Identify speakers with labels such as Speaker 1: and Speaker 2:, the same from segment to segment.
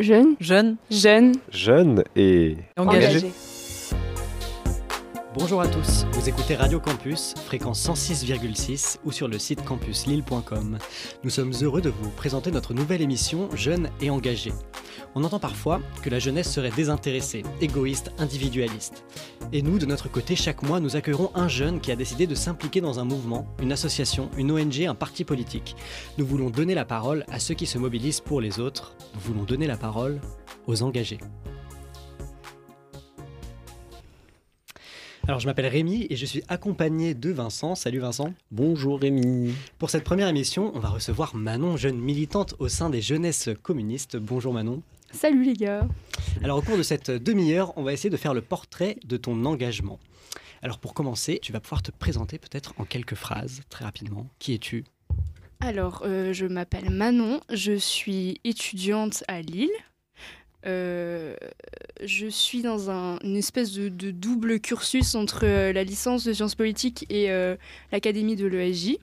Speaker 1: Jeune.
Speaker 2: Jeune.
Speaker 1: Jeune.
Speaker 3: Jeune et
Speaker 2: Engagé.
Speaker 4: Bonjour à tous, vous écoutez Radio Campus, fréquence 106,6 ou sur le site campuslille.com. Nous sommes heureux de vous présenter notre nouvelle émission Jeunes et engagés. On entend parfois que la jeunesse serait désintéressée, égoïste, individualiste. Et nous, de notre côté, chaque mois, nous accueillerons un jeune qui a décidé de s'impliquer dans un mouvement, une association, une ONG, un parti politique. Nous voulons donner la parole à ceux qui se mobilisent pour les autres. Nous voulons donner la parole aux engagés. Alors, je m'appelle Rémi et je suis accompagné de Vincent. Salut Vincent.
Speaker 3: Bonjour Rémi.
Speaker 4: Pour cette première émission, on va recevoir Manon, jeune militante au sein des jeunesses communistes. Bonjour Manon.
Speaker 1: Salut les gars.
Speaker 4: Alors, au cours de cette demi-heure, on va essayer de faire le portrait de ton engagement. Alors, pour commencer, tu vas pouvoir te présenter peut-être en quelques phrases, très rapidement. Qui es-tu?
Speaker 1: Alors, euh, je m'appelle Manon, je suis étudiante à Lille. Euh, je suis dans un, une espèce de, de double cursus entre euh, la licence de sciences politiques et euh, l'académie de l'ESJ.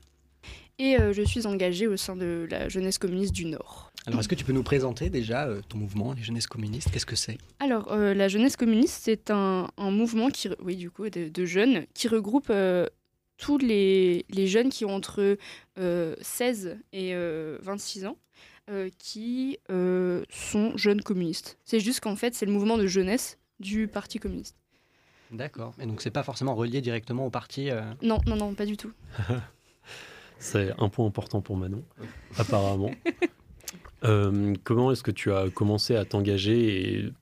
Speaker 1: Et je suis engagée au sein de la jeunesse communiste du Nord.
Speaker 4: Alors, est-ce que tu peux nous présenter déjà ton mouvement, les jeunesses communistes? Qu'est-ce que c'est?
Speaker 1: Alors, la jeunesse communiste, c'est un, un mouvement qui, oui, du coup, de, de jeunes qui regroupe tous les, les jeunes qui ont entre euh, 16 et euh, 26 ans, euh, qui euh, sont jeunes communistes. C'est juste qu'en fait, c'est le mouvement de jeunesse du Parti communiste.
Speaker 4: D'accord. Et donc, c'est pas forcément relié directement au parti euh,
Speaker 1: Non, non, non, pas du tout.
Speaker 5: C'est un point important pour Manon, apparemment. Euh, comment est-ce que tu as commencé à t'engager et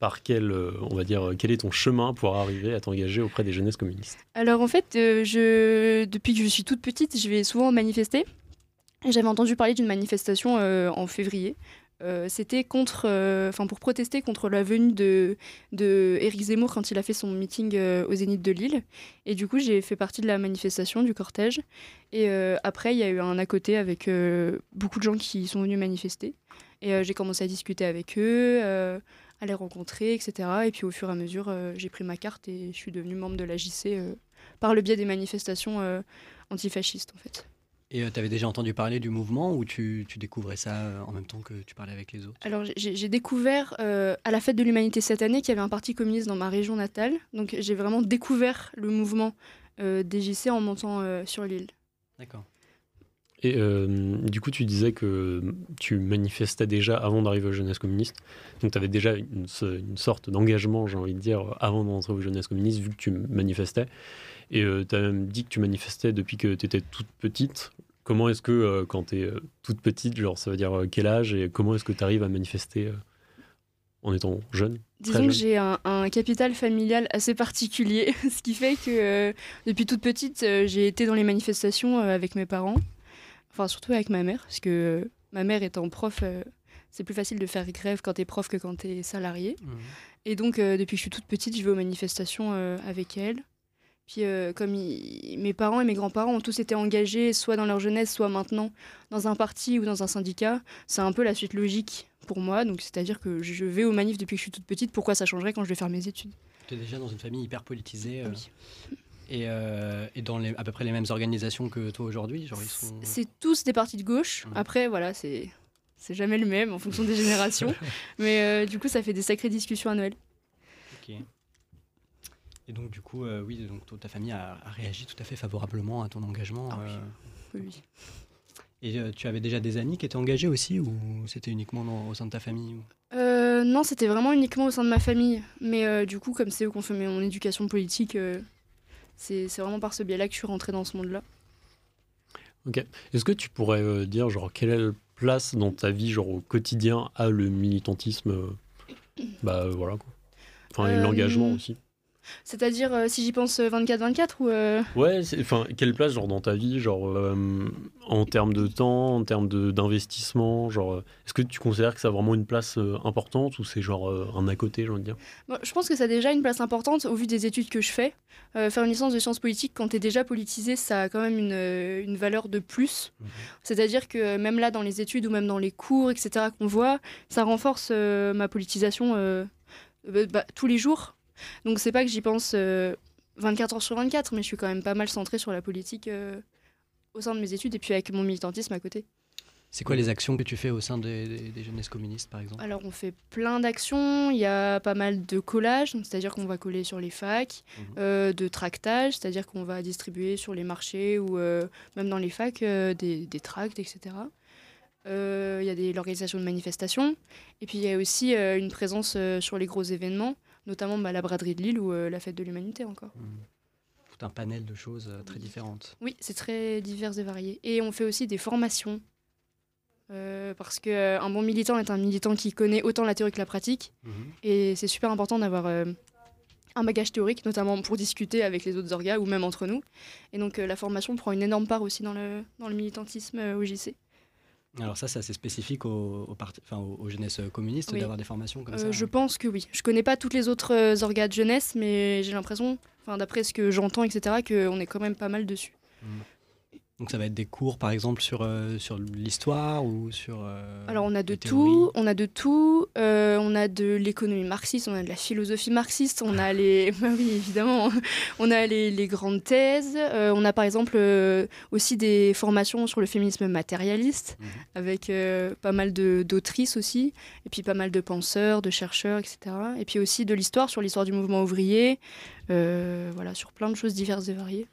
Speaker 5: par quel, on va dire, quel est ton chemin pour arriver à t'engager auprès des jeunesses communistes?
Speaker 1: Alors en fait, euh, je, depuis que je suis toute petite, je vais souvent manifester. J'avais entendu parler d'une manifestation euh, en février. Euh, C'était contre, euh, enfin pour protester contre la venue de, Éric Zemmour quand il a fait son meeting euh, au Zénith de Lille. Et du coup, j'ai fait partie de la manifestation, du cortège. Et après, il y a eu un à côté avec beaucoup de gens qui sont venus manifester. Et j'ai commencé à discuter avec eux, à les rencontrer, etc. Et puis au fur et à mesure, j'ai pris ma carte et je suis devenue membre de la JC par le biais des manifestations antifascistes, en fait.
Speaker 4: Et tu avais déjà entendu parler du mouvement ou tu, tu découvrais ça euh, en même temps que tu parlais avec les autres?
Speaker 1: Alors, j'ai découvert euh, à la fête de l'humanité cette année qu'il y avait un parti communiste dans ma région natale. Donc, j'ai vraiment découvert le mouvement euh, des JC en montant euh, sur l'île.
Speaker 4: D'accord.
Speaker 5: Et euh, du coup, tu disais que tu manifestais déjà avant d'arriver aux jeunesses communistes. Donc, tu avais déjà une, sorte d'engagement, j'ai envie de dire, avant d'entrer aux jeunesses communistes, vu que tu manifestais. Et tu as même dit que tu manifestais depuis que tu étais toute petite. Comment est-ce que, euh, quand tu es toute petite, genre, ça veut dire euh, quel âge et comment est-ce que tu arrives à manifester euh, en étant jeune
Speaker 1: Disons
Speaker 5: jeune?
Speaker 1: que j'ai un, un capital familial assez particulier, ce qui fait que euh, depuis toute petite, euh, j'ai été dans les manifestations euh, avec mes parents, enfin surtout avec ma mère, parce que ma mère étant prof, euh, c'est plus facile de faire grève quand t'es prof que quand t'es salarié. Et donc, euh, depuis que je suis toute petite, je vais aux manifestations euh, avec elle. Puis, comme mes parents et mes grands-parents ont tous été engagés, soit dans leur jeunesse, soit maintenant, dans un parti ou dans un syndicat, c'est un peu la suite logique pour moi. Donc, c'est-à-dire que je vais aux manifs depuis que je suis toute petite. Pourquoi ça changerait quand je vais faire mes études?
Speaker 4: Tu es déjà dans une famille hyper politisée
Speaker 1: Oui.
Speaker 4: Et, euh, et dans les, à peu près les mêmes organisations que toi aujourd'hui sont...
Speaker 1: C'est tous des partis de gauche. Après, voilà, c'est c'est jamais le même en fonction des générations. Mais euh, du coup, ça fait des sacrées discussions à Noël.
Speaker 4: Ok. Et donc du coup, euh, oui, donc ta famille a, a réagi tout à fait favorablement à ton engagement.
Speaker 1: Ah oui. Oui,
Speaker 4: et tu avais déjà des amis qui étaient engagés aussi ou c'était uniquement dans- au sein de ta famille
Speaker 1: non, c'était vraiment uniquement au sein de ma famille. Mais du coup, comme c'est eux qui ont fait mon éducation politique, c'est vraiment par ce biais-là que je suis rentrée dans ce monde-là.
Speaker 5: Est-ce que tu pourrais euh, dire, genre, quelle place dans ta vie, genre, au quotidien, a le militantisme euh, Bah, euh, voilà, quoi. Enfin, et l'engagement aussi.
Speaker 1: C'est-à-dire, euh, si j'y pense euh, 24-24 ou... euh,
Speaker 5: Ouais, enfin, quelle place, genre, dans ta vie, genre, euh, en termes de temps, en termes d'investissement, genre, euh, est-ce que tu considères que ça a vraiment une place euh, importante ou c'est, genre, euh, un à côté, j'ai envie de dire?
Speaker 1: Bon, je pense que ça a déjà une place importante au vu des études que je fais. Euh, faire une licence de sciences politiques, quand tu es déjà politisé, ça a quand même une, euh, une valeur de plus.
Speaker 4: Mhm.
Speaker 1: C'est-à-dire que euh, même là, dans les études ou même dans les cours, etc., qu'on voit, ça renforce euh, ma politisation euh, euh, bah, tous les jours. Donc c'est pas que j'y pense euh, 24 heures sur 24, mais je suis quand même pas mal centrée sur la politique euh, au sein de mes études et puis avec mon militantisme à côté.
Speaker 4: C'est quoi les actions que tu fais au sein des, des, des jeunesses communistes, par exemple?
Speaker 1: Alors, on fait plein d'actions. Il y a pas mal de collages, c'est-à-dire qu'on va coller sur les facs,
Speaker 4: Mhm.
Speaker 1: euh, de tractage, c'est-à-dire qu'on va distribuer sur les marchés ou euh, même dans les facs euh, des, des tracts, etc. Il y a l'organisation de manifestations. Et puis, il y a aussi une présence sur les gros événements, notamment bah, la braderie de Lille ou euh, la fête de l'humanité encore.
Speaker 4: Tout un panel de choses euh, très différentes.
Speaker 1: Oui, c'est très divers et varié. Et on fait aussi des formations. Euh, parce qu'un bon militant est un militant qui connaît autant la théorie que la pratique. Et c'est super important d'avoir euh, un bagage théorique, notamment pour discuter avec les autres orgas ou même entre nous. Et donc euh, la formation prend une énorme part aussi dans le, dans le militantisme euh, au JC.
Speaker 4: Alors ça, c'est assez spécifique aux, aux, parti- enfin, aux, aux jeunesses communistes
Speaker 1: Oui.
Speaker 4: d'avoir des formations comme
Speaker 1: Euh,
Speaker 4: ça.
Speaker 1: je pense que oui. Je connais pas toutes les autres euh, orgas de jeunesse, mais j'ai l'impression, d'après ce que j'entends, etc., qu'on est quand même pas mal dessus.
Speaker 4: Donc ça va être des cours, par exemple, sur, euh, sur l'histoire ou sur... euh,
Speaker 1: Alors on a de tout, on a de tout. Euh, on a de l'économie marxiste, on a de la philosophie marxiste, on a les, bah oui évidemment, on a les, les grandes thèses. On a par exemple aussi des formations sur le féminisme matérialiste,
Speaker 4: Mhm.
Speaker 1: avec pas mal de- d'autrices aussi, et puis pas mal de penseurs, de chercheurs, etc. Et puis aussi de l'histoire sur l'histoire du mouvement ouvrier, voilà sur plein de choses diverses et variées.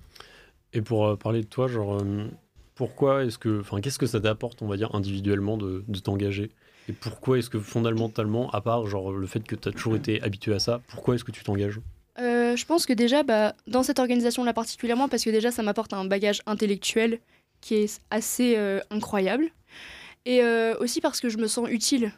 Speaker 5: Et pour euh, parler de toi, genre, euh, pourquoi est-ce que, enfin, qu'est-ce que ça t'apporte, on va dire, individuellement de, de t'engager? Et pourquoi est-ce que fondamentalement, à part genre le fait que tu as toujours été habitué à ça, pourquoi est-ce que tu t'engages?
Speaker 1: Euh, je pense que déjà, bah, dans cette organisation-là particulièrement, parce que déjà, ça m'apporte un bagage intellectuel qui est assez incroyable. Et aussi parce que je me sens utile.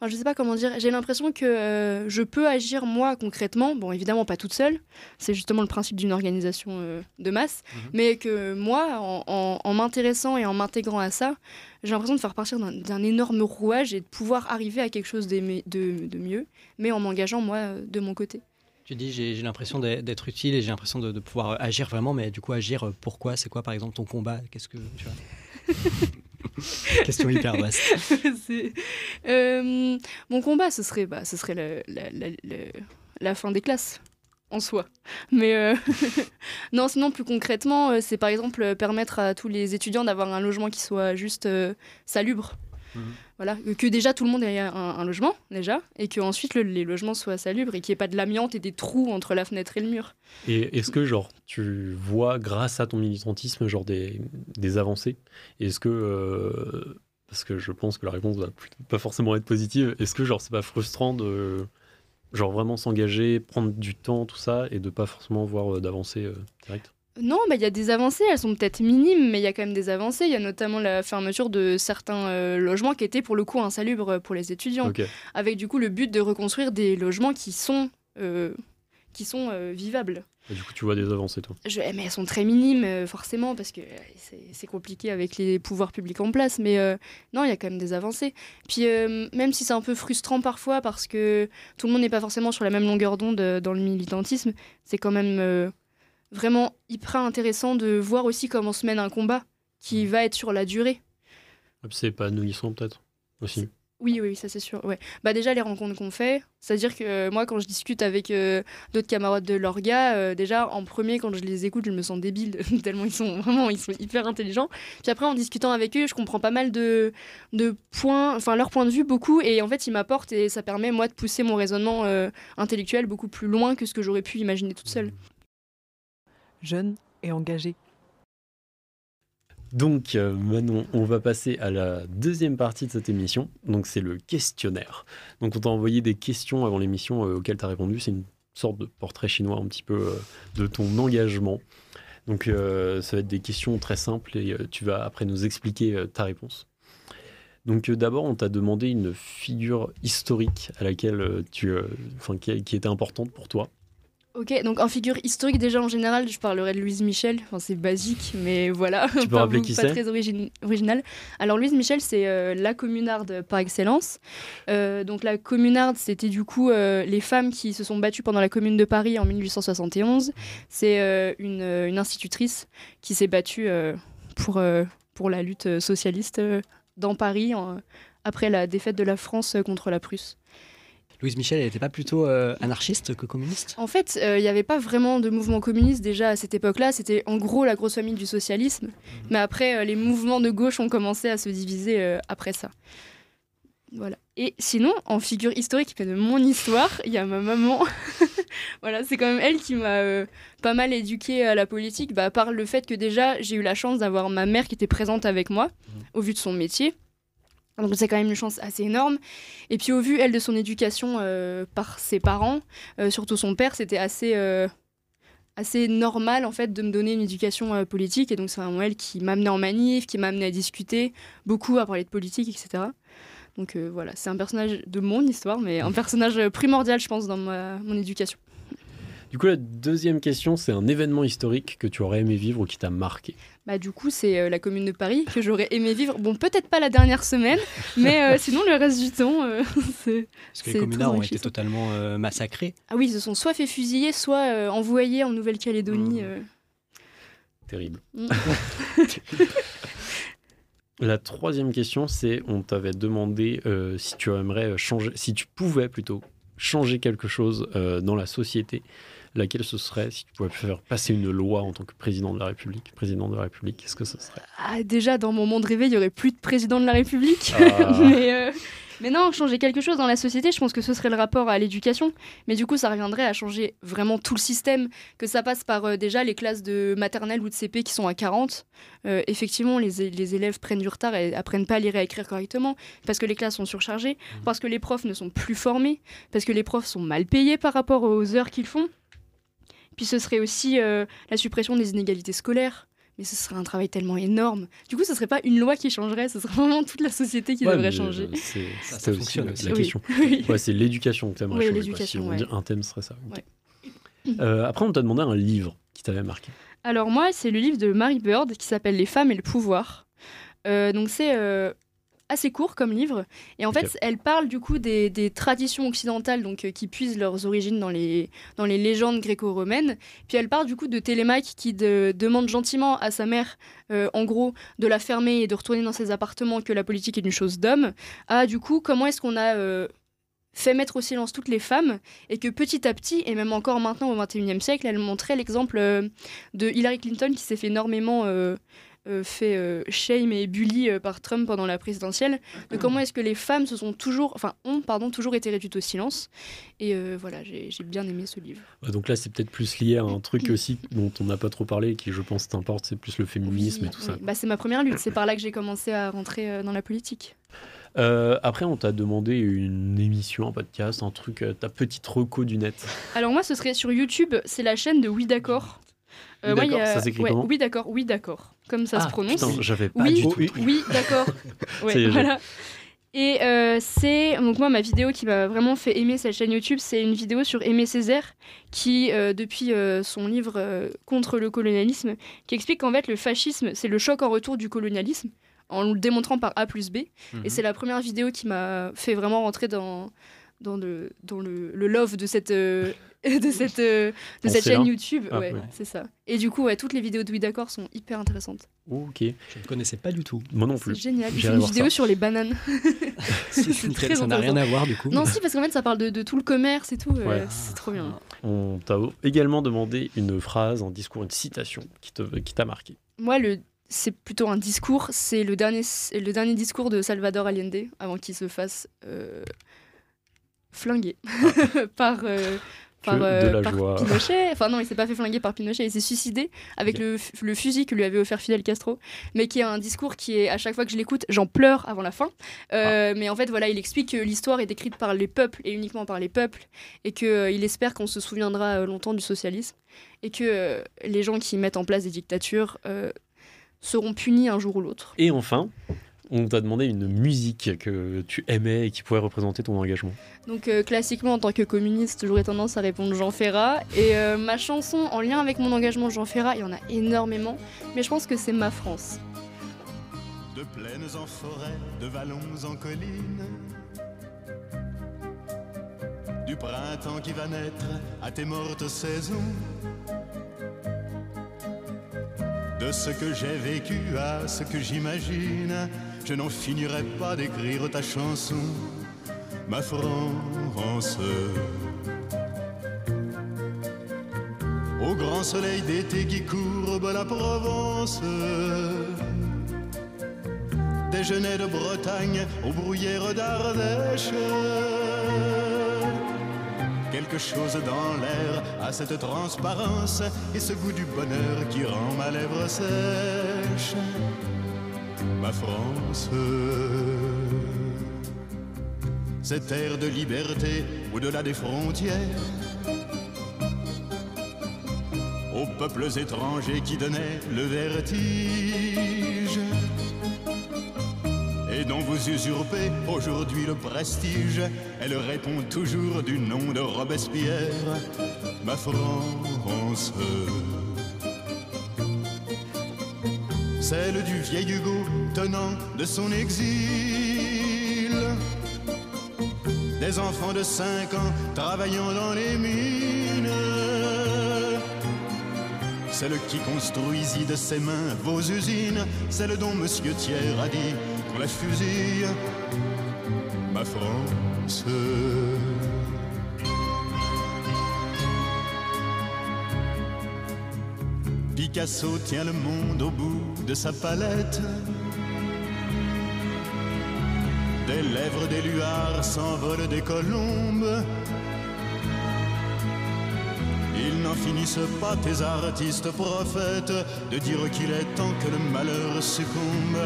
Speaker 1: Enfin, je sais pas comment dire. J'ai l'impression que euh, je peux agir moi concrètement. Bon, évidemment pas toute seule. C'est justement le principe d'une organisation euh, de masse.
Speaker 4: Mhm.
Speaker 1: Mais que moi, en, en- en m'intéressant et en m'intégrant à ça, j'ai l'impression de faire partir d'un- énorme rouage et de pouvoir arriver à quelque chose de, de mieux, mais en m'engageant moi de mon côté.
Speaker 4: Tu dis, j'ai l'impression d'être d'être utile et j'ai l'impression de, de pouvoir agir vraiment, mais du coup, agir, euh, pourquoi? C'est quoi, par exemple, ton combat? Qu'est-ce que tu vois? Question hyper vaste.
Speaker 1: Euh, mon combat, ce serait, bah, ce serait la, la- la- la- la fin des classes en soi. Mais euh, non, sinon plus concrètement, euh, c'est par exemple euh, permettre à tous les étudiants d'avoir un logement qui soit juste euh, salubre.
Speaker 4: Mhm.
Speaker 1: Voilà, que- déjà tout le monde ait un, un logement déjà, et que ensuite le- les logements soient salubres et qu'il n'y ait pas de l'amiante et des trous entre la fenêtre et le mur.
Speaker 5: Et est-ce que genre tu vois grâce à ton militantisme genre des, des avancées Est-ce que euh, parce que je pense que la réponse va pas forcément être positive, est-ce que genre c'est pas frustrant de genre vraiment s'engager, prendre du temps tout ça et de pas forcément voir euh, d'avancées euh, directes
Speaker 1: Non, bah, il y a des avancées, elles sont peut-être minimes, mais il y a quand même des avancées. Il y a notamment la fermeture de certains euh, logements qui étaient pour le coup insalubres pour les étudiants, avec du coup le but de reconstruire des logements qui sont, euh, qui sont euh, vivables.
Speaker 5: Et du coup tu vois des avancées toi?
Speaker 1: Je- mais elles sont très minimes, forcément, parce que c'est compliqué avec les pouvoirs publics en place. Mais euh, non, il y a quand même des avancées. Puis euh, même si c'est un peu frustrant parfois, parce que tout le monde n'est pas forcément sur la même longueur d'onde dans le militantisme, c'est quand même euh, vraiment hyper intéressant de voir aussi comment se mène un combat qui va être sur la durée.
Speaker 5: Puis c'est épanouissant peut-être aussi.
Speaker 1: Oui, oui, ça c'est sûr. Ouais. Bah déjà les rencontres qu'on fait, c'est-à-dire que euh, moi quand je discute avec euh, d'autres camarades de l'orga, euh, déjà en premier quand je les écoute, je me sens débile tellement ils sont vraiment ils sont hyper intelligents. Puis après en discutant avec eux, je comprends pas mal de de points, enfin leur point de vue beaucoup et en fait ils m'apportent et ça permet moi de pousser mon raisonnement euh, intellectuel beaucoup plus loin que ce que j'aurais pu imaginer toute seule.
Speaker 2: Jeune et engagé.
Speaker 5: Donc euh, Manon, on va passer à la deuxième partie de cette émission. Donc c'est le questionnaire. Donc on t'a envoyé des questions avant l'émission euh, auxquelles tu as répondu. C'est une sorte de portrait chinois un petit peu euh, de ton engagement. Donc ça va être des questions très simples et tu vas après nous expliquer ta réponse. Donc d'abord on t'a demandé une figure historique à laquelle tu, qui, qui était importante pour toi.
Speaker 1: Ok, donc en figure historique déjà en général, je parlerai de Louise Michel. Enfin c'est basique, mais voilà.
Speaker 5: Tu peux
Speaker 1: pas,
Speaker 5: rappeler qui
Speaker 1: pas
Speaker 5: c'est
Speaker 1: très origine- original. Alors Louise Michel, c'est euh, la communarde par excellence. Euh, donc la communarde, c'était du coup euh, les femmes qui se sont battues pendant la Commune de Paris en 1871. C'est une, une institutrice qui s'est battue pour, pour la lutte socialiste dans Paris en- après la défaite de la France contre la Prusse.
Speaker 4: Louise Michel, elle n'était pas plutôt euh, anarchiste que communiste?
Speaker 1: En fait, euh, il n'y avait pas vraiment de mouvement communiste déjà à cette époque-là. C'était en gros la grosse famille du socialisme. Mais après, euh, les mouvements de gauche ont commencé à se diviser après ça. Voilà. Et sinon, en figure historique de mon histoire, il y a ma maman. voilà, c'est quand même elle qui m'a euh, pas mal éduquée à la politique, bah, par le fait que déjà, j'ai eu la chance d'avoir ma mère qui était présente avec moi, au vu de son métier. Donc c'est quand même une chance assez énorme. Et puis au vu, elle, de son éducation euh, par ses parents, euh, surtout son père, c'était assez, euh, assez normal en fait de me donner une éducation politique. Et donc c'est vraiment elle qui m'a amené en manif, qui m'a amené à discuter beaucoup, à parler de politique, etc. Donc voilà, c'est un personnage de mon histoire, mais un personnage primordial, je pense, dans ma, mon éducation.
Speaker 5: Du coup, la deuxième question, c'est un événement historique que tu aurais aimé vivre ou qui t'a marqué.
Speaker 1: Bah, du coup, c'est euh, la commune de Paris que j'aurais aimé vivre. Bon, peut-être pas la dernière semaine, mais euh, sinon, le reste du temps, euh, c'est.
Speaker 4: Parce que les communards ont été totalement euh, massacrés.
Speaker 1: Ah oui, ils se sont soit fait fusiller, soit euh, envoyés en Nouvelle-Calédonie.
Speaker 5: Mmh.
Speaker 1: euh.
Speaker 5: Terrible.
Speaker 1: Mm.
Speaker 5: La troisième question, c'est on t'avait demandé euh, si tu aimerais changer, si tu pouvais plutôt changer quelque chose euh, dans la société, laquelle ce serait si tu pouvais faire passer une loi en tant que président de la République, président de la République, qu'est-ce que ce serait?
Speaker 1: Ah, déjà, dans mon monde rêvé, il y aurait plus de président de la République.
Speaker 5: Ah.
Speaker 1: mais, euh, mais non, changer quelque chose dans la société, je pense que ce serait le rapport à l'éducation. Mais du coup, ça reviendrait à changer vraiment tout le système, que ça passe par euh, déjà les classes de maternelle ou de CP qui sont à 40. Euh, effectivement, les, les élèves prennent du retard et apprennent pas à lire et à écrire correctement, parce que les classes sont surchargées, parce que les profs ne sont plus formés, parce que les profs sont mal payés par rapport aux heures qu'ils font. Puis ce serait aussi euh, la suppression des inégalités scolaires. Mais ce serait un travail tellement énorme. Du coup, ce serait pas une loi qui changerait, ce serait vraiment toute la société qui
Speaker 5: Ouais,
Speaker 1: devrait
Speaker 5: mais,
Speaker 1: changer.
Speaker 5: euh, C'est
Speaker 4: Ça,
Speaker 5: aussi
Speaker 4: fonctionne
Speaker 5: la,
Speaker 4: aussi.
Speaker 5: la
Speaker 1: Oui.
Speaker 5: question.
Speaker 1: Oui.
Speaker 5: Ouais, c'est l'éducation que tu aimerais
Speaker 1: Oui,
Speaker 5: changer. Si on dit un thème serait ça. Euh, après, on t'a demandé un livre qui t'avait marqué.
Speaker 1: Alors moi, c'est le livre de Mary Bird qui s'appelle Les femmes et le pouvoir. Euh, donc c'est euh, assez court comme livre. Et en fait, elle parle du coup des, des traditions occidentales donc, euh, qui puisent leurs origines dans les, dans les légendes gréco-romaines. Puis elle parle du coup de Télémaque qui de- demande gentiment à sa mère, euh, en gros, de la fermer et de retourner dans ses appartements, que la politique est une chose d'homme, à du coup comment est-ce qu'on a... euh, fait mettre au silence toutes les femmes et que petit à petit, et même encore maintenant au XXIe siècle, elle montrait l'exemple de Hillary Clinton qui s'est fait énormément euh, euh, fait euh, shame et bully euh, par Trump pendant la présidentielle, de comment est-ce que les femmes se sont toujours, enfin ont pardon toujours été réduites au silence? Et euh, voilà, j'ai bien aimé ce livre.
Speaker 5: Donc là, c'est peut-être plus lié à un truc aussi dont on n'a pas trop parlé qui, je pense, t'importe. C'est plus le féminisme
Speaker 1: Oui,
Speaker 5: et tout ça.
Speaker 1: Bah, c'est ma première lutte, c'est par là que j'ai commencé à rentrer dans la politique.
Speaker 5: Euh, après, on t'a demandé une émission, un podcast, un truc, euh, ta petite reco du net.
Speaker 1: Alors moi, ce serait sur YouTube, c'est la chaîne de Oui d'accord.
Speaker 5: Oui, ça s'écrit
Speaker 1: ouais,
Speaker 5: comment
Speaker 1: Oui d'accord, oui d'accord, comme ça
Speaker 4: Ah,
Speaker 1: se prononce.
Speaker 5: Putain, j'avais pas
Speaker 1: Oui,
Speaker 5: du tout.
Speaker 4: oui,
Speaker 1: Oui, d'accord. Ouais, voilà. Et euh, c'est donc moi ma vidéo qui m'a vraiment fait aimer cette chaîne YouTube, c'est une vidéo sur Aimé Césaire qui euh, depuis euh, son livre euh, contre le colonialisme, qui explique qu'en fait le fascisme c'est le choc en retour du colonialisme en le démontrant par A plus B.
Speaker 4: Mhm.
Speaker 1: Et c'est la première vidéo qui m'a fait vraiment rentrer dans dans le dans le, le love de cette euh, de cette euh, de cette chaîne
Speaker 5: là
Speaker 1: YouTube.
Speaker 5: Ah,
Speaker 1: ouais,
Speaker 5: ouais.
Speaker 1: c'est ça. Et du coup ouais, toutes les vidéos de Oui d'accord sont hyper intéressantes.
Speaker 5: Ok,
Speaker 4: Je ne connaissais pas du tout.
Speaker 5: moi non
Speaker 1: C'est
Speaker 5: plus.
Speaker 1: génial. Il
Speaker 5: J'irai
Speaker 1: fait une vidéo
Speaker 5: ça.
Speaker 1: sur les bananes.
Speaker 4: C'est
Speaker 1: très
Speaker 4: ça n'a rien à voir du coup.
Speaker 1: Non, si, parce qu'en fait, ça parle de, de tout le commerce et tout. euh. C'est trop bien.
Speaker 5: On t'a également demandé une phrase, un discours, une citation qui te- qui t'a marqué.
Speaker 1: Moi, le, c'est plutôt un discours. C'est le dernier, le dernier discours de Salvador Allende avant qu'il se fasse euh, flinguer par, euh, par, euh,
Speaker 5: la
Speaker 1: par
Speaker 5: joie.
Speaker 1: Pinochet. Enfin, non, il s'est pas fait flinguer par Pinochet. Il s'est suicidé avec le, fusil que lui avait offert Fidel Castro. Mais qui est un discours qui est, à chaque fois que je l'écoute, j'en pleure avant la fin. Euh, Mais en fait, voilà, il explique que l'histoire est écrite par les peuples et uniquement par les peuples. Et qu'il espère qu'on se souviendra euh, longtemps du socialisme. Et que euh, les gens qui mettent en place des dictatures euh, seront punis un jour ou l'autre.
Speaker 5: Et enfin, on t'a demandé une musique que tu aimais et qui pourrait représenter ton engagement.
Speaker 1: Donc euh, classiquement, en tant que communiste, j'aurais tendance à répondre Jean Ferrat. Et euh, ma chanson en lien avec mon engagement Jean Ferrat, il y en a énormément, mais je pense que c'est Ma France.
Speaker 6: De plaines en forêt, de vallons en collines. Du printemps qui va naître à tes mortes saisons. De ce que j'ai vécu à ce que j'imagine, je n'en finirai pas d'écrire ta chanson. ma France. Au grand soleil d'été qui courbe la Provence, déjeuner de Bretagne aux bruyères d'Ardèche. Quelque chose dans l'air a cette transparence et ce goût du bonheur qui rend ma lèvre sèche. Ma France, cette air de liberté au-delà des frontières, aux peuples étrangers qui donnaient le vertige et dont vous usurpez aujourd'hui le prestige. Elle répond toujours du nom de Robespierre, ma France. Celle du vieil Hugo tenant de son exil. Des enfants de 5 ans travaillant dans les mines. Celle qui construisit de ses mains vos usines. Celle dont Monsieur Thiers a dit qu'on la fusille. Ma France. Picasso tient le monde au bout de sa palette. Des lèvres des luards s'envolent des colombes. Ils n'en finissent pas, tes artistes prophètes, de dire qu'il est temps que le malheur succombe.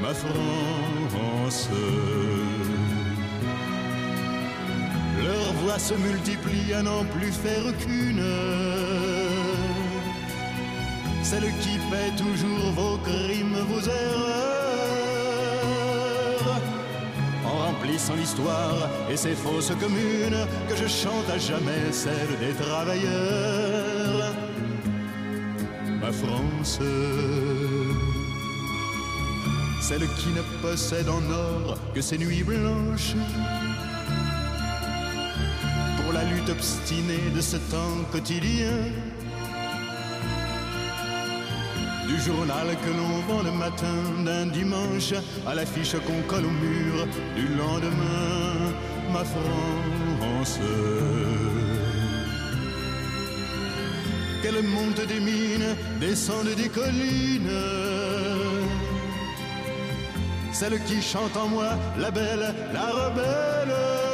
Speaker 6: Ma France. Leurs voix se multiplient à n'en plus faire qu'une. Celle qui paie toujours vos crimes, vos erreurs. En remplissant l'histoire et ses fausses communes, que je chante à jamais celle des travailleurs. Ma France. Celle qui ne possède en or que ses nuits blanches. Pour la lutte obstinée de ce temps quotidien. Journal que l'on vend le matin d'un dimanche à l'affiche qu'on colle au mur du lendemain, ma France. Qu'elle monte des mines, descende des collines. Celle qui chante en moi, la belle, la rebelle.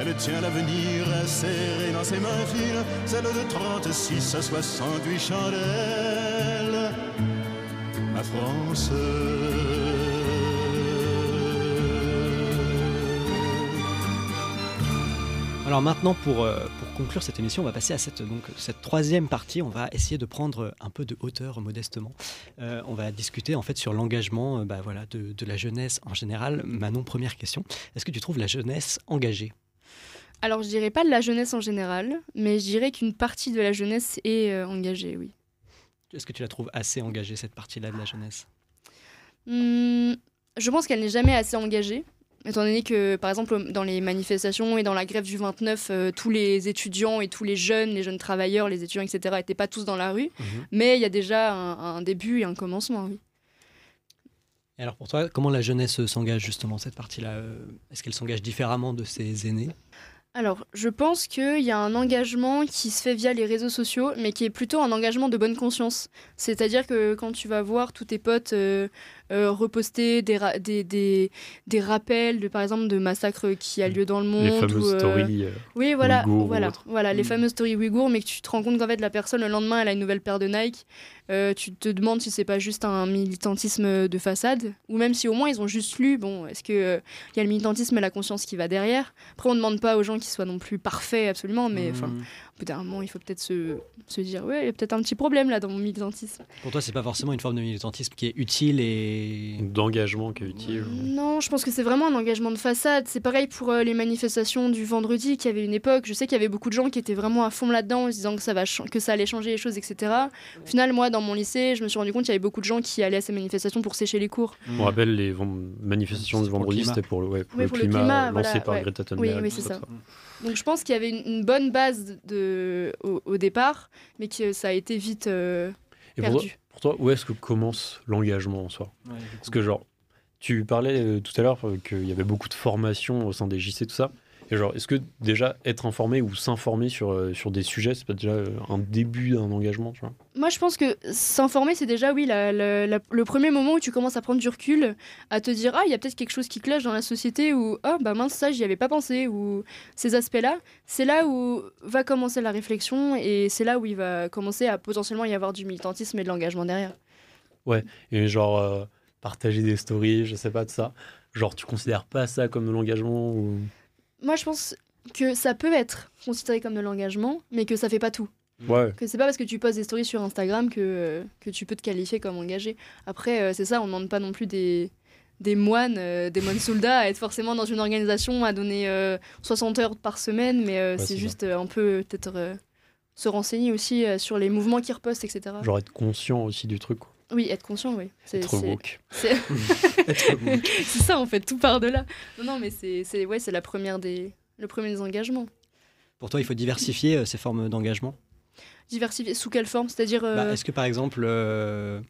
Speaker 6: Elle tient l'avenir serré dans ses mains fines, celle de 36 à 68 chandelles. Ma France.
Speaker 4: Alors maintenant, pour, euh, pour conclure cette émission, on va passer à cette, donc, cette troisième partie. On va essayer de prendre un peu de hauteur modestement. Euh, on va discuter en fait sur l'engagement euh, bah, voilà, de, de la jeunesse en général. Manon, première question. Est-ce que tu trouves la jeunesse engagée?
Speaker 1: Alors, je dirais pas de la jeunesse en général, mais je dirais qu'une partie de la jeunesse est euh, engagée, oui.
Speaker 4: Est-ce que tu la trouves assez engagée, cette partie-là de la jeunesse?
Speaker 1: Hmm, je pense qu'elle n'est jamais assez engagée. Étant donné que, par exemple, dans les manifestations et dans la grève du 29, euh, tous les étudiants et tous les jeunes, les jeunes travailleurs, les étudiants, etc., n'étaient pas tous dans la rue.
Speaker 4: Mhm.
Speaker 1: Mais il y a déjà un, un début et un commencement, oui.
Speaker 4: Et alors pour toi, comment la jeunesse s'engage justement cette partie-là? Euh, Est-ce qu'elle s'engage différemment de ses aînés?
Speaker 1: Alors, je pense qu'il y a un engagement qui se fait via les réseaux sociaux, mais qui est plutôt un engagement de bonne conscience. C'est-à-dire que quand tu vas voir tous tes potes euh, euh, reposter des, ra- des, des, des rappels, de, par exemple, de massacres qui a lieu dans le monde.
Speaker 5: Les fameuses
Speaker 1: ou, euh,
Speaker 5: stories. euh,
Speaker 1: Oui, voilà, voilà,
Speaker 5: autres.
Speaker 1: voilà les
Speaker 4: Mm.
Speaker 1: fameuses stories ouïghours, mais que tu te rends compte qu'en fait, la personne, le lendemain, elle a une nouvelle paire de Nike. Euh, tu te demandes si c'est pas juste un militantisme de façade, ou même si au moins ils ont juste lu, bon, est-ce qu'il il y a le militantisme et la conscience qui va derrière? Après, on ne demande pas aux gens qu'ils soient non plus parfaits, absolument, mais enfin,
Speaker 4: Mhm.
Speaker 1: au bout d'un moment, il faut peut-être se, se dire, ouais, il y a peut-être un petit problème là dans mon militantisme.
Speaker 4: Pour toi, c'est pas forcément une forme de militantisme qui est utile et
Speaker 5: d'engagement qui est utile.
Speaker 1: Non, je pense que c'est vraiment un engagement de façade. C'est pareil pour euh, les manifestations du vendredi, qu'il y avait une époque. Je sais qu'il y avait beaucoup de gens qui étaient vraiment à fond là-dedans, en se disant que ça, va que ça allait changer les choses, etc. Au final, moi, dans mon lycée, je me suis rendu compte qu'il y avait beaucoup de gens qui allaient à ces manifestations pour sécher les cours.
Speaker 5: On rappelle les manifestations du vendredi, c'était pour le, ouais, pour
Speaker 1: Oui,
Speaker 5: le
Speaker 1: pour le
Speaker 5: climat,
Speaker 1: climat,
Speaker 5: lancé
Speaker 1: voilà,
Speaker 5: par
Speaker 1: ouais.
Speaker 5: Greta Thunberg.
Speaker 1: oui, c'est ça.
Speaker 5: ça.
Speaker 1: Donc je pense qu'il y avait une, une bonne base de, au, au départ, mais que ça a été vite euh,
Speaker 5: Et pour. Pour toi, où est-ce que commence l'engagement en soi Parce que genre, Tu parlais euh, tout à l'heure euh, qu'il y avait beaucoup de formations au sein des JC, tout ça. Et genre, est-ce que déjà être informé ou s'informer sur, euh, sur des sujets, c'est pas déjà euh, un début d'un engagement, tu vois?
Speaker 1: Moi, je pense que s'informer, c'est déjà, oui, la- la- la- le premier moment où tu commences à prendre du recul, à te dire, ah, il y a peut-être quelque chose qui cloche dans la société, ou, ah, bah mince, ça, j'y avais pas pensé, ou ces aspects-là. C'est là où va commencer la réflexion, et c'est là où il va commencer à potentiellement y avoir du militantisme et de l'engagement derrière.
Speaker 5: Et genre, euh, partager des stories, je sais pas de ça. Genre, tu considères pas ça comme de l'engagement ou...
Speaker 1: Moi, je pense que ça peut être considéré comme de l'engagement, mais que ça fait pas tout.
Speaker 5: Ouais.
Speaker 1: Que c'est pas parce que tu poses des stories sur Instagram que, euh, que tu peux te qualifier comme engagé. Après, euh, c'est ça, on demande pas non plus des, des moines, euh, des moines soldats à être forcément dans une organisation, à donner euh, 60 heures par semaine, mais euh,
Speaker 5: Ouais, c'est
Speaker 1: juste un peu peut-être euh, se renseigner aussi euh, sur les mouvements qu'ils repostent, etc.
Speaker 5: Genre être conscient aussi du truc, quoi.
Speaker 1: Oui, être conscient, oui. C'est
Speaker 5: Être
Speaker 1: c'est-
Speaker 5: woke.
Speaker 1: c'est- ça en fait, tout part de là. Non, non, mais c'est c'est- ouais, c'est la première des, le premier des engagements.
Speaker 4: Pour toi, il faut diversifier euh, ces formes d'engagement?
Speaker 1: Diversifier sous quelle forme? C'est-à-dire. euh,
Speaker 4: Bah, est-ce que par exemple, euh,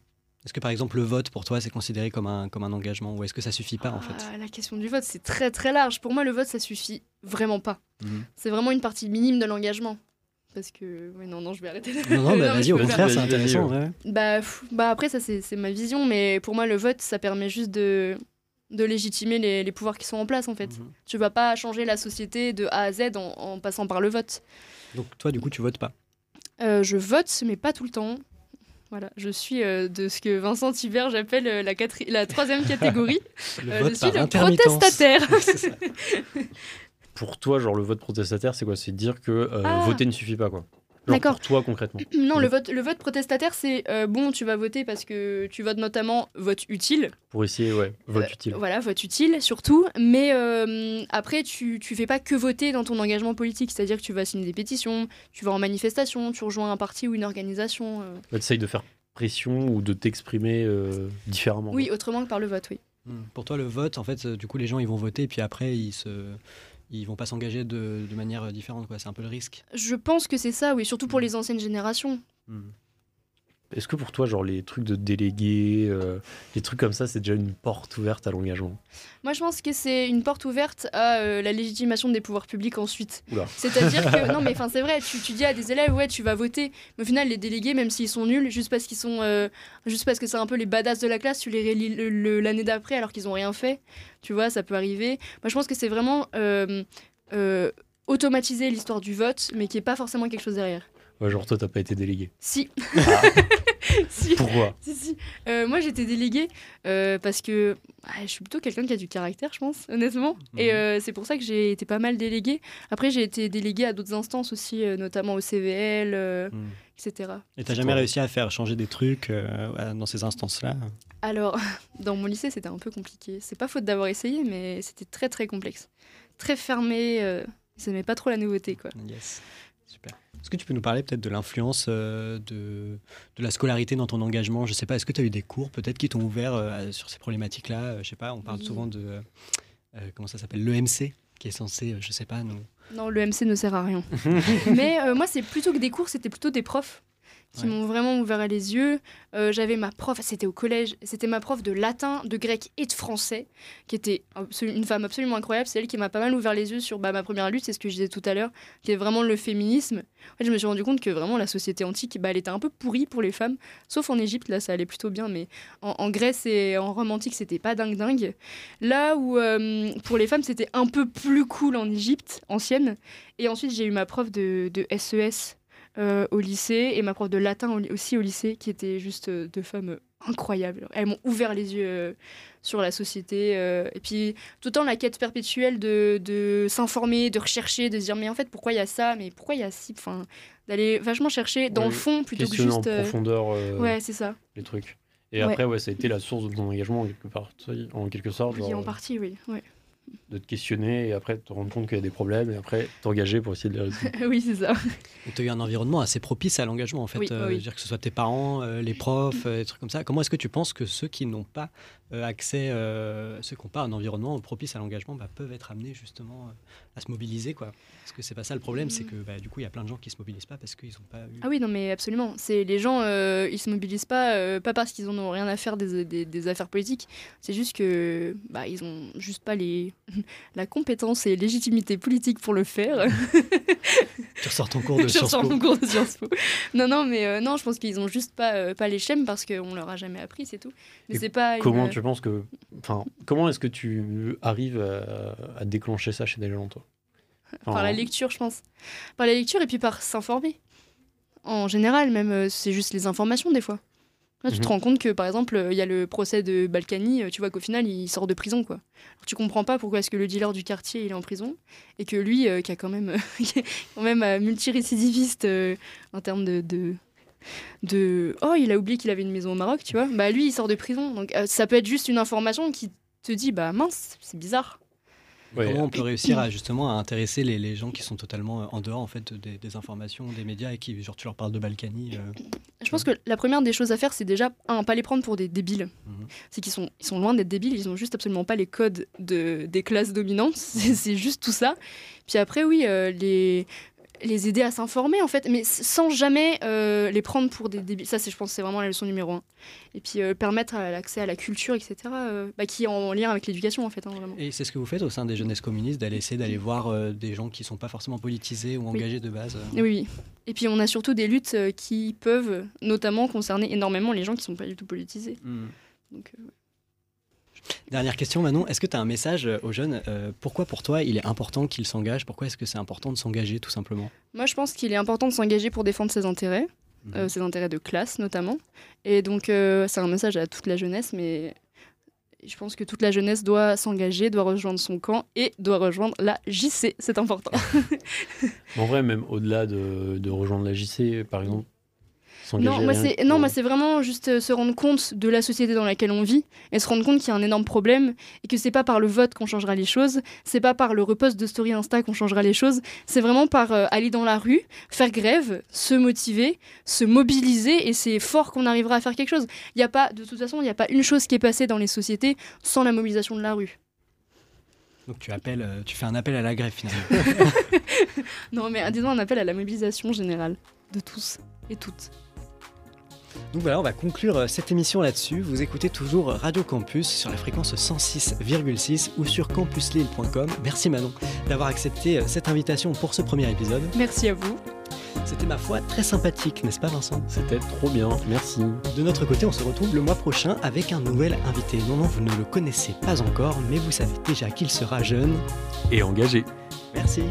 Speaker 4: est-ce que par exemple le vote pour toi c'est considéré comme un comme un engagement? Ou est-ce que ça suffit pas en fait?
Speaker 1: Ah, La question du vote, c'est très très large. Pour moi, le vote, ça suffit vraiment pas.
Speaker 4: Mhm.
Speaker 1: C'est vraiment une partie minime de l'engagement. Parce que. Ouais, non, non, je vais arrêter.
Speaker 4: Non, non, bah,
Speaker 1: mais
Speaker 4: vas-y, au contraire, c'est intéressant. ouais.
Speaker 1: Bah, pff, bah après, ça, c'est c'est ma vision. Mais pour moi, le vote, ça permet juste de, de légitimer les, les pouvoirs qui sont en place, en fait.
Speaker 4: Mhm.
Speaker 1: Tu vas pas changer la société de A à Z en, en passant par le vote.
Speaker 4: Donc toi, du coup, tu votes pas.
Speaker 1: Euh, je vote, mais pas tout le temps. Voilà, je suis euh, de ce que Vincent Hubert j'appelle euh, la, la troisième catégorie.
Speaker 4: Le
Speaker 1: Euh,
Speaker 4: vote
Speaker 1: je suis
Speaker 4: par
Speaker 1: le protestataire.
Speaker 5: Pour toi, genre le vote protestataire, c'est quoi? C'est dire que euh,
Speaker 1: Ah.
Speaker 5: voter ne suffit pas, quoi.
Speaker 1: D'accord.
Speaker 5: pour toi, concrètement.
Speaker 1: Non,
Speaker 5: Oui.
Speaker 1: le vote, le vote protestataire, c'est euh, bon, tu vas voter parce que tu votes notamment vote utile.
Speaker 5: Pour essayer, ouais, vote
Speaker 1: Euh,
Speaker 5: utile.
Speaker 1: Voilà, vote utile surtout. Mais euh, après, tu, tu fais pas que voter dans ton engagement politique. C'est-à-dire que tu vas signer des pétitions, tu vas en manifestation, tu rejoins un parti ou une organisation. euh.
Speaker 5: Tu essayes de faire pression ou de t'exprimer euh, différemment.
Speaker 1: Oui, autrement que par le vote, oui.
Speaker 4: Hmm. Pour toi, le vote, en fait, du coup, les gens ils vont voter et puis après ils se ils vont pas s'engager de, de manière euh, différente quoi. C'est un peu le risque.
Speaker 1: Je pense que c'est ça, oui, surtout pour
Speaker 5: Mm.
Speaker 1: les anciennes générations.
Speaker 4: Hmm.
Speaker 5: Est-ce que pour toi, genre les trucs de délégués, euh, les trucs comme ça, c'est déjà une porte ouverte à l'engagement?
Speaker 1: Moi, je pense que c'est une porte ouverte à euh, la légitimation des pouvoirs publics ensuite. C'est-à-dire que, non, mais enfin, c'est vrai, tu, tu dis à des élèves, ouais, tu vas voter, mais au final, les délégués, même s'ils sont nuls, juste parce qu'ils sont, euh, juste parce que c'est un peu les badass de la classe, tu les le- l'année d'après alors qu'ils ont rien fait. Tu vois, ça peut arriver. Moi, je pense que c'est vraiment automatiser l'histoire du vote, mais qui est pas forcément quelque chose derrière.
Speaker 5: Ouais, genre toi, t'as pas été délégué.
Speaker 1: Si.
Speaker 5: Ah.
Speaker 1: si.
Speaker 5: Pourquoi?
Speaker 1: Si, si. Euh, moi, j'étais déléguée euh, parce que ah, je suis plutôt quelqu'un qui a du caractère, je pense, honnêtement. Et
Speaker 4: Mhm.
Speaker 1: euh, c'est pour ça que j'ai été pas mal déléguée. Après, j'ai été déléguée à d'autres instances aussi, euh, notamment au CVL, euh,
Speaker 4: Hmm.
Speaker 1: etc.
Speaker 4: Et t'as jamais
Speaker 5: Toi.
Speaker 4: réussi à faire changer des trucs euh, dans ces instances-là?
Speaker 1: Alors, dans mon lycée, c'était un peu compliqué. C'est pas faute d'avoir essayé, mais c'était très, très complexe. Très fermé. Euh, ils aimaient pas trop la nouveauté, quoi.
Speaker 4: Yes. Super. Est-ce que tu peux nous parler peut-être de l'influence euh, de, de la scolarité dans ton engagement? Je sais pas, est-ce que tu as eu des cours peut-être qui t'ont ouvert euh, sur ces problématiques-là? Euh, Je sais pas, on parle
Speaker 1: Oui.
Speaker 4: souvent de. comment ça s'appelle L'EMC, qui est censé, je sais pas, nous.
Speaker 1: Non, le MC ne sert à rien. Mais euh, moi, c'est plutôt que des cours, c'était plutôt des profs qui
Speaker 4: Ouais.
Speaker 1: m'ont vraiment ouvert les yeux. Euh, J'avais ma prof, c'était au collège, c'était ma prof de latin, de grec et de français, qui était une femme absolument incroyable. C'est elle qui m'a pas mal ouvert les yeux sur bah, ma première lutte, c'est ce que je disais tout à l'heure, qui est vraiment le féminisme. En fait, je me suis rendu compte que vraiment la société antique, bah, elle était un peu pourrie pour les femmes, sauf en Égypte, là ça allait plutôt bien, mais en, en Grèce et en Rome antique, c'était pas dingue dingue. Là où euh, pour les femmes, c'était un peu plus cool en Égypte ancienne. Et ensuite, j'ai eu ma prof de, de SES euh, au lycée et ma prof de latin au- aussi au lycée, qui étaient juste euh, deux femmes euh, incroyables. Elles m'ont ouvert les yeux euh, sur la société. et puis, tout le temps, la quête perpétuelle de, de s'informer, de rechercher, de se dire, mais en fait, pourquoi il y a ça? Mais pourquoi il y a ci? Enfin, d'aller vachement chercher dans
Speaker 5: Ouais,
Speaker 1: le fond plutôt que
Speaker 5: en
Speaker 1: juste. euh,
Speaker 5: profondeur
Speaker 1: Ouais, c'est ça.
Speaker 5: les trucs. Et
Speaker 1: Ouais.
Speaker 5: après, ouais, ça a été la source de ton engagement en quelque, part, en quelque sorte.
Speaker 1: Oui,
Speaker 5: genre,
Speaker 1: en partie, oui. Ouais.
Speaker 5: De te questionner et après te rendre compte qu'il y a des problèmes et après t'engager pour essayer de les résoudre.
Speaker 1: oui, c'est ça.
Speaker 4: Tu as eu un environnement assez propice à l'engagement, en fait.
Speaker 1: Oui,
Speaker 4: euh,
Speaker 1: oui.
Speaker 4: je veux dire que ce soit tes parents, euh, les profs, euh, des trucs comme ça. Comment est-ce que tu penses que ceux qui n'ont pas euh, accès, euh, ceux qui n'ont pas un environnement propice à l'engagement, bah, peuvent être amenés justement euh, à se mobiliser. Quoi? Parce que c'est pas ça le problème, c'est que bah, du coup, il y a plein de gens qui se mobilisent pas parce qu'ils n'ont pas eu.
Speaker 1: Ah oui, non, mais absolument. C'est les gens, euh, ils se mobilisent pas, euh, pas parce qu'ils en ont rien à faire des, des- des affaires politiques. C'est juste que, bah, ils ont juste pas les la compétence et légitimité politique pour le faire.
Speaker 4: Tu ressors ton cours de
Speaker 1: Je
Speaker 4: Sciences
Speaker 1: ressors
Speaker 4: Po.
Speaker 1: mon cours de Sciences Po. Non, non, mais euh, non, je pense qu'ils ont juste pas euh, pas les schèmes parce qu'on leur a jamais appris, c'est tout. Mais c'est pas une-
Speaker 5: Comment tu penses que. Enfin, comment est-ce que tu arrives à, à déclencher ça chez des gens, toi?
Speaker 1: Par la lecture, je pense. Par la lecture et puis par s'informer. En général, même, euh, c'est juste les informations des fois. Là, tu te
Speaker 5: Mhm.
Speaker 1: rends compte que, par exemple, euh, il y a le procès de Balkany, euh, tu vois qu'au final, il sort de prison, quoi. Alors, tu comprends pas pourquoi est-ce que le dealer du quartier, il est en prison, et que lui, euh, qui a quand même, est quand même euh, multirécidiviste euh, en termes de, de, de... Oh, il a oublié qu'il avait une maison au Maroc, tu vois. Bah, lui, il sort de prison. Donc, euh, ça peut être juste une information qui te dit, bah, mince, c'est bizarre.
Speaker 5: Ouais,
Speaker 4: Comment on peut réussir à justement à intéresser les, les gens qui sont totalement euh, en dehors en fait des, des informations, des médias et qui genre tu leur parles de Balkany. euh,
Speaker 1: Je pense que la première des choses à faire, c'est déjà, un, pas les prendre pour des débiles.
Speaker 4: Mhm.
Speaker 1: C'est qu'ils sont, ils sont loin d'être débiles, ils ont juste absolument pas les codes de, des classes dominantes. C'est c'est juste tout ça. Puis après, oui, euh, les, les aider à s'informer, en fait, mais sans jamais euh, les prendre pour des débiles. Ça, c'est, je pense, c'est vraiment la leçon numéro un. Et puis euh, permettre l'accès à la culture, etc., euh, bah, qui est en lien avec l'éducation, en fait, hein, vraiment.
Speaker 4: Et c'est ce que vous faites au sein des jeunesses communistes, d'aller essayer d'aller voir des gens qui sont pas forcément politisés ou engagés de base.
Speaker 1: Oui, oui. Et puis on a surtout des luttes qui peuvent notamment concerner énormément les gens qui sont pas du tout politisés.
Speaker 4: Hmm.
Speaker 1: Donc, euh,
Speaker 4: Dernière question Manon, est-ce que tu as un message euh, aux jeunes euh, Pourquoi pour toi il est important qu'ils s'engagent Pourquoi est-ce que c'est important de s'engager tout simplement?
Speaker 1: Moi, je pense qu'il est important de s'engager pour défendre ses intérêts,
Speaker 4: Mhm.
Speaker 1: euh, ses intérêts de classe notamment. Et donc, euh, c'est un message à toute la jeunesse, mais je pense que toute la jeunesse doit s'engager, doit rejoindre son camp et doit rejoindre la JC. C'est important.
Speaker 5: En vrai, même au-delà de, de rejoindre la JC, par exemple, s'engager
Speaker 1: non, moi, c'est
Speaker 5: que
Speaker 1: non,
Speaker 5: pour-
Speaker 1: moi, c'est vraiment juste euh, se rendre compte de la société dans laquelle on vit et se rendre compte qu'il y a un énorme problème et que c'est pas par le vote qu'on changera les choses, c'est pas par le repost de story Insta qu'on changera les choses, c'est vraiment par euh, aller dans la rue, faire grève, se motiver, se mobiliser et c'est fort qu'on arrivera à faire quelque chose. Il y a pas, de toute façon, il n'y a pas une chose qui est passée dans les sociétés sans la mobilisation de la rue.
Speaker 4: Donc tu appelles, euh, tu fais un appel à la grève finalement.
Speaker 1: Non, mais disons un appel à la mobilisation générale de tous et toutes.
Speaker 4: Donc voilà, on va conclure euh, cette émission là-dessus. Vous écoutez toujours Radio Campus sur la fréquence 106,6 ou sur campuslille.com. Merci Manon d'avoir accepté euh, cette invitation pour ce premier épisode.
Speaker 1: Merci à vous.
Speaker 4: C'était ma foi très sympathique, n'est-ce pas Vincent?
Speaker 5: C'était trop bien, merci.
Speaker 4: De notre côté, on se retrouve le mois prochain avec un nouvel invité. Non, non, vous ne le connaissez pas encore, mais vous savez déjà qu'il sera jeune.
Speaker 5: Et engagé.
Speaker 4: Merci.